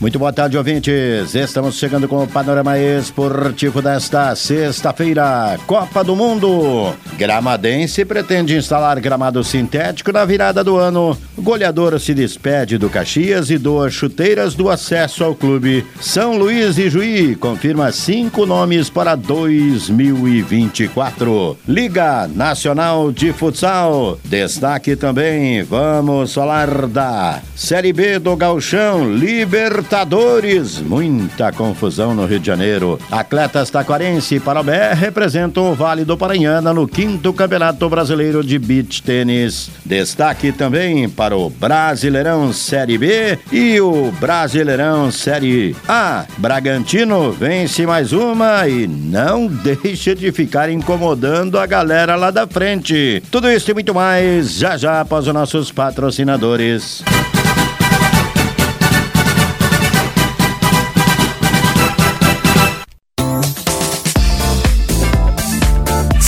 Muito boa tarde, ouvintes. Estamos chegando com o panorama esportivo desta sexta-feira. Copa do Mundo. Gramadense pretende instalar gramado sintético na virada do ano. Goleador se despede do Caxias e doa chuteiras do acesso ao clube. São Luís e Juí confirma cinco nomes para 2024. Liga Nacional de Futsal. Destaque também, vamos falar da Série B do Galchão. Libertadores Libertadores. Muita confusão no Rio de Janeiro. Atletas taquarense e Parobé representam o Vale do Paranhana no quinto Campeonato Brasileiro de Beach Tênis. Destaque também para o Brasileirão Série B e o Brasileirão Série A. Bragantino vence mais uma e não deixa de ficar incomodando a galera lá da frente. Tudo isso e muito mais já já após os nossos patrocinadores.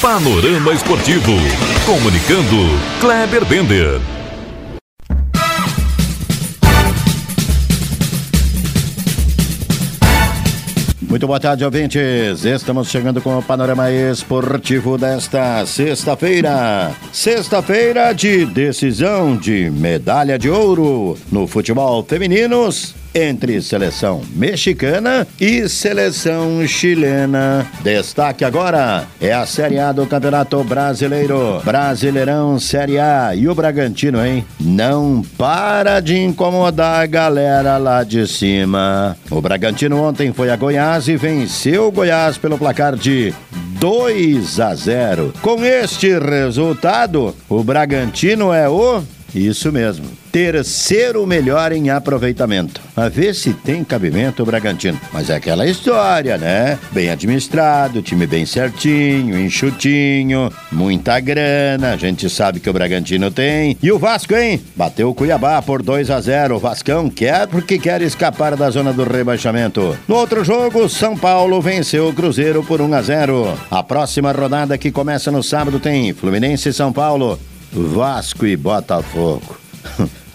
Panorama Esportivo. Comunicando, Kleber Bender. Muito boa tarde, ouvintes. Estamos chegando com o panorama esportivo desta sexta-feira. Sexta-feira de decisão de medalha de ouro no futebol femininos entre seleção mexicana e seleção chilena. Destaque agora é a Série A do Campeonato Brasileiro. Brasileirão Série A. E o Bragantino, hein? Não para de incomodar a galera lá de cima. O Bragantino ontem foi a Goiás e venceu o Goiás pelo placar de 2 a 0. Com este resultado, o Bragantino é o isso mesmo. Terceiro melhor em aproveitamento. A ver se tem cabimento o Bragantino. Mas é aquela história, né? Bem administrado, time bem certinho, enxutinho, muita grana. A gente sabe que o Bragantino tem. E o Vasco, hein? Bateu o Cuiabá por 2 a 0. O Vascão quer porque quer escapar da zona do rebaixamento. No outro jogo, São Paulo venceu o Cruzeiro por 1 a 0. A próxima rodada que começa no sábado tem Fluminense e São Paulo. Vasco e Botafogo.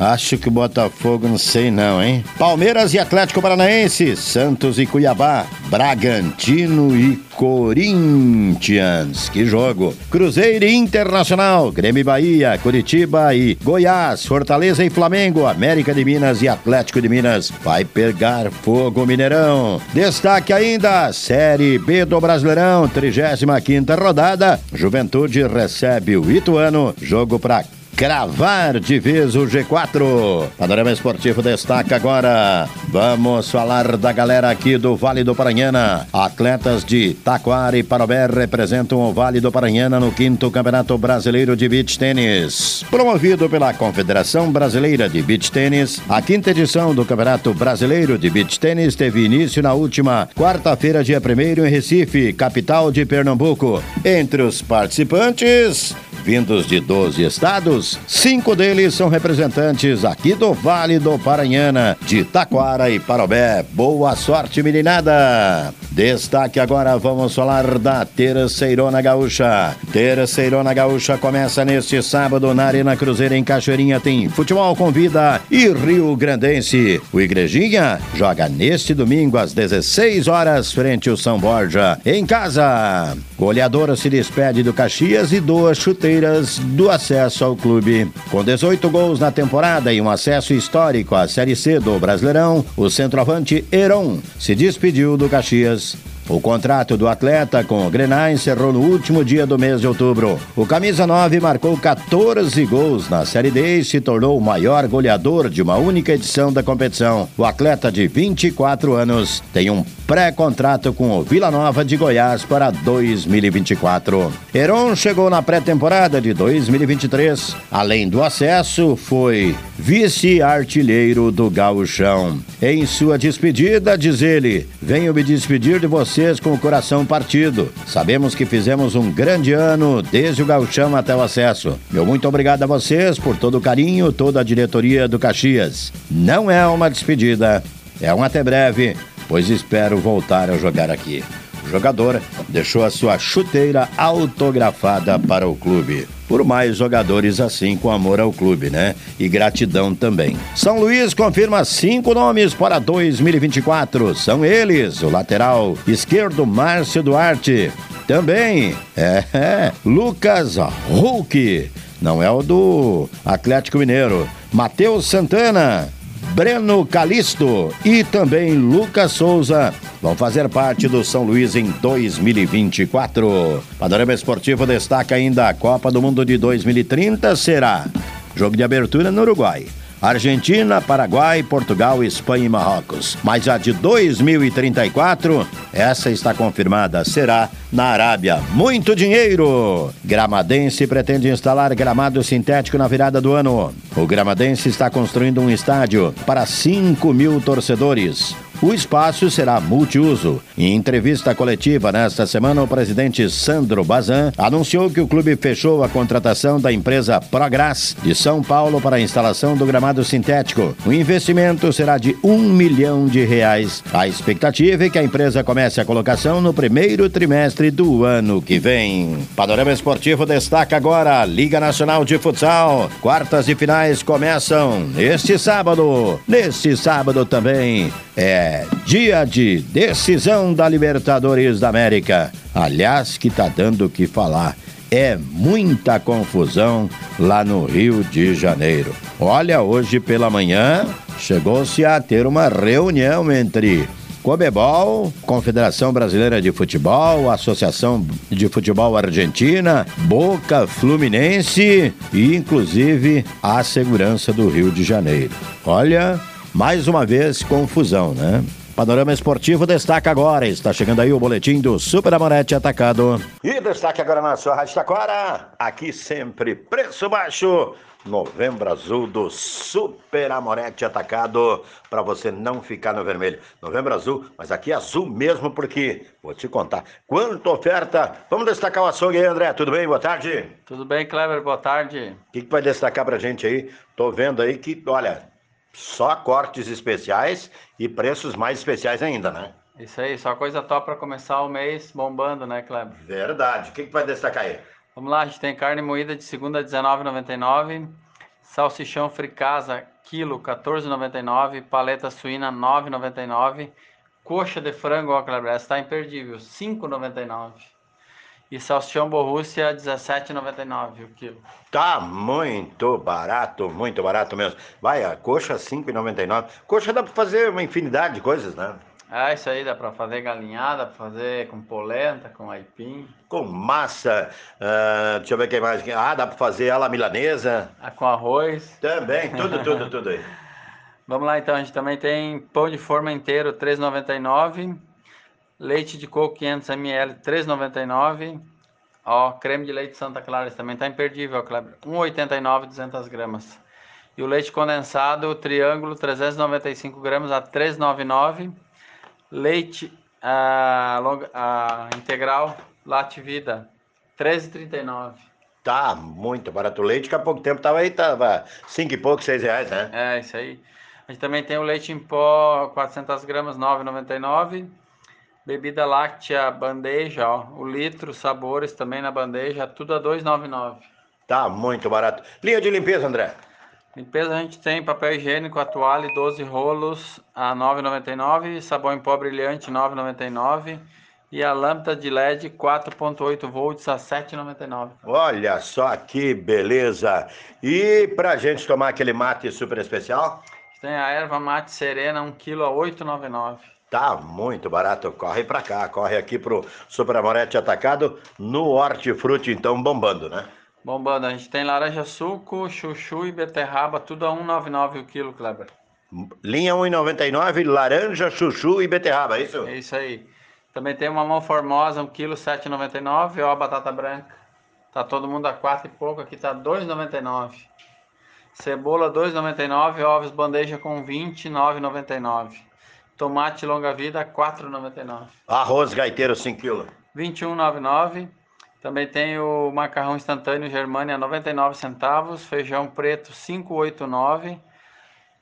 Acho que o Botafogo não sei não, hein? Palmeiras e Atlético Paranaense, Santos e Cuiabá, Bragantino e Corinthians. Que jogo! Cruzeiro e Internacional, Grêmio e Bahia, Curitiba e Goiás, Fortaleza e Flamengo, América de Minas e Atlético de Minas. Vai pegar fogo Mineirão. Destaque ainda, Série B do Brasileirão, 35ª rodada. Juventude recebe o Ituano, jogo para cravar de vez o G4. Panorama Esportivo destaca agora. Vamos falar da galera aqui do Vale do Paranhana. Atletas de Taquara e Parobé representam o Vale do Paranhana no quinto Campeonato Brasileiro de Beach Tênis. Promovido pela Confederação Brasileira de Beach Tênis, a quinta edição do Campeonato Brasileiro de Beach Tênis teve início na última quarta-feira, dia 1 em Recife, capital de Pernambuco. Entre os participantes, vindos de 12 estados, cinco deles são representantes aqui do Vale do Paranhana, de Taquara e Parobé. Boa sorte, meninada! Destaque agora, vamos falar da Terceirona Gaúcha. Terceirona Gaúcha começa neste sábado na Arena Cruzeiro em Cachoeirinha. Tem futebol com vida e Rio Grandense. O Igrejinha joga neste domingo às 16 horas frente ao São Borja. Em casa, goleadora se despede do Caxias e doa chuteiras do acesso ao clube. Com 18 gols na temporada e um acesso histórico à Série C do Brasileirão, o centroavante Heron se despediu do Caxias O contrato do atleta com o Grená encerrou no último dia do mês de outubro. O camisa 9 marcou 14 gols na Série D e se tornou o maior goleador de uma única edição da competição. O atleta de 24 anos tem um pré-contrato com o Vila Nova de Goiás para 2024. Heron chegou na pré-temporada de 2023. Além do acesso, foi vice-artilheiro do Gauchão. Em sua despedida, diz ele: Venho me despedir de vocês com o coração partido. Sabemos que fizemos um grande ano desde o Gauchão até o acesso. Meu muito obrigado a vocês por todo o carinho, toda a diretoria do Caxias. Não é uma despedida, é um até breve, pois espero voltar a jogar aqui. O jogador deixou a sua chuteira autografada para o clube. Por mais jogadores assim com amor ao clube, né? E gratidão também. São Luís confirma cinco nomes para 2024. São eles: o lateral esquerdo Márcio Duarte. Também é, é Lucas Hulk. Não é o do Atlético Mineiro. Matheus Santana. Breno Calisto e também Lucas Souza vão fazer parte do São Luís em 2024. Panorama Esportivo destaca ainda a Copa do Mundo de 2030 será jogo de abertura no Uruguai. Argentina, Paraguai, Portugal, Espanha e Marrocos. Mas a de 2034, essa está confirmada, será na Arábia. Muito dinheiro! Gramadense pretende instalar gramado sintético na virada do ano. O Gramadense está construindo um estádio para 5 mil torcedores. O espaço será multiuso. Em entrevista coletiva nesta semana, o presidente Sandro Bazan anunciou que o clube fechou a contratação da empresa Progras de São Paulo para a instalação do gramado sintético. O investimento será de um milhão de reais. A expectativa é que a empresa comece a colocação no primeiro trimestre do ano que vem. Panorama Esportivo destaca agora a Liga Nacional de Futsal. Quartas e finais começam neste sábado. Neste sábado também é dia de decisão da Libertadores da América. Aliás, que tá dando o que falar. É muita confusão lá no Rio de Janeiro. Olha, hoje pela manhã chegou-se a ter uma reunião entre Comebol, Confederação Brasileira de Futebol, Associação de Futebol Argentina, Boca Fluminense e inclusive a segurança do Rio de Janeiro. Olha, mais uma vez, confusão, né? Panorama Esportivo destaca agora. Está chegando aí o boletim do Super Amorete Atacado. E destaque agora na sua Rádio Taquara. Aqui sempre preço baixo. Novembro Azul do Super Amorete Atacado. Para você não ficar no vermelho. Novembro Azul, mas aqui é azul mesmo, porque vou te contar. Quanta oferta. Vamos destacar o açougue aí, André. Tudo bem? Boa tarde. Tudo bem, Kleber? Boa tarde. O que, que vai destacar pra gente aí? Tô vendo aí que, olha, só cortes especiais e preços mais especiais ainda, né? Isso aí, só coisa top para começar o mês bombando, né, Kleber? Verdade. O que, que vai destacar aí? Vamos lá, a gente tem carne moída de segunda R$19,99, salsichão fricasa quilo R$14,99, paleta suína R$9,99, coxa de frango, ó, Kleber, essa tá imperdível, R$5,99. E salsichão Borrússia, R$17,99 o quilo. Tá muito barato, muito barato mesmo. Vai, a coxa R$5,99. Coxa dá para fazer uma infinidade de coisas, né? É, isso aí dá para fazer galinhada, para fazer com polenta, com aipim. Com massa, uh, deixa eu ver o que mais. Ah, dá para fazer ela milanesa. Ah, com arroz. Também, tudo, tudo, tudo aí. Vamos lá então, a gente também tem pão de forma inteiro, R$3,99. Leite de coco 500 ml, 3,99. Ó, creme de leite Santa Clara, também tá imperdível, Kleber. 1,89, 200 gramas. E o leite condensado, triângulo, 395 gramas a 3,99. Leite a, a integral, Late Vida, 13,39. Tá muito barato. O leite, que há pouco tempo tava aí, tava 5 e pouco, 6 reais, né? É, isso aí. A gente também tem o leite em pó, 400 gramas, 9,99. Bebida láctea, bandeja, ó, o litro, sabores também na bandeja, tudo a 2,99. Tá muito barato. Linha de limpeza, André? Limpeza a gente tem papel higiênico, a toalha, 12 rolos a 9,99, sabão em pó brilhante 9,99 e a lâmpada de LED 4.8 volts a 7,99. Olha só que beleza! E pra gente tomar aquele mate super especial? Tem a erva mate serena 1 kg a 8,99. Tá muito barato. Corre pra cá, corre aqui pro Super Amorete Atacado no Hortifruti, então bombando, né? Bombando, a gente tem laranja suco, chuchu e beterraba, tudo a 1,99 o quilo, Kleber. Linha 1,99, laranja, chuchu e beterraba, é isso? É isso aí. Também tem uma mão formosa, 1 kg 7,99, ó a batata branca. Tá todo mundo a 4 e pouco, aqui tá 2,99. Cebola 2,99, ovos bandeja com 29,99. Tomate longa vida 4,99. Arroz gaiteiro 5 kg. 21,99. Também tem o macarrão instantâneo Germânia 99 centavos, feijão preto 5,89.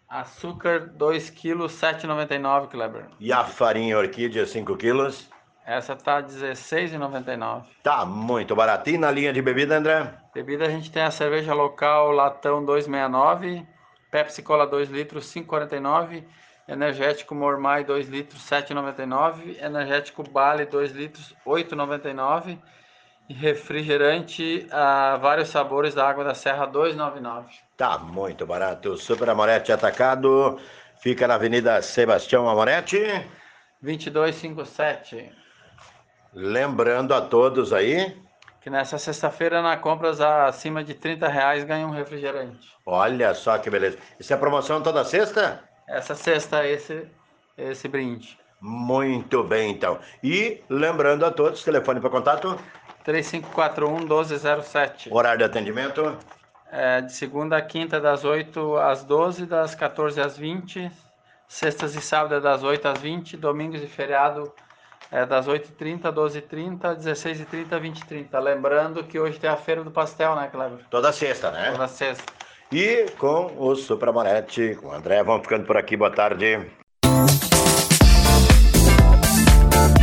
Açúcar 2 kg 7,99, Kleber. E a farinha orquídea 5 quilos? Essa tá R$16,99. Tá muito baratinho na linha de bebida, André? Bebida a gente tem a cerveja local Latão 269, Pepsi Cola 2 litros 5,49, energético Mormai 2 litros 7,99, energético Bale 2 litros 8,99 e refrigerante a vários sabores da água da Serra 2,99. Tá muito barato. Super Amorete Atacado fica na Avenida Sebastião Amorete. 2257. Lembrando a todos aí que nessa sexta-feira na compras acima de 30 reais ganha um refrigerante. Olha só que beleza. Isso é promoção toda sexta? Essa sexta esse esse brinde. Muito bem, então. E lembrando a todos, telefone para contato 3541 1207. Horário de atendimento é, de segunda a quinta das 8 às 12, das 14 às 20, sextas e sábados das 8 às 20, domingos e feriado é das 8h30, 12h30, 16h30, 20h30. Lembrando que hoje tem a Feira do Pastel, né, Cleber? Toda sexta, né? Toda sexta. E com o Supramonete, com o André, vamos ficando por aqui. Boa tarde.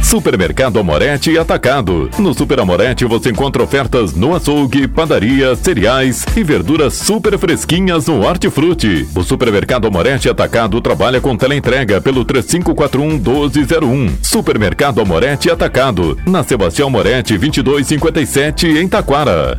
Supermercado Amorete Atacado. No Super Amorete você encontra ofertas no açougue, padaria, cereais e verduras super fresquinhas no Hortifruti. O Supermercado Amorete Atacado trabalha com teleentrega pelo 3541 1201. Supermercado Amorete Atacado, na Sebastião Moretti 2257 em Taquara.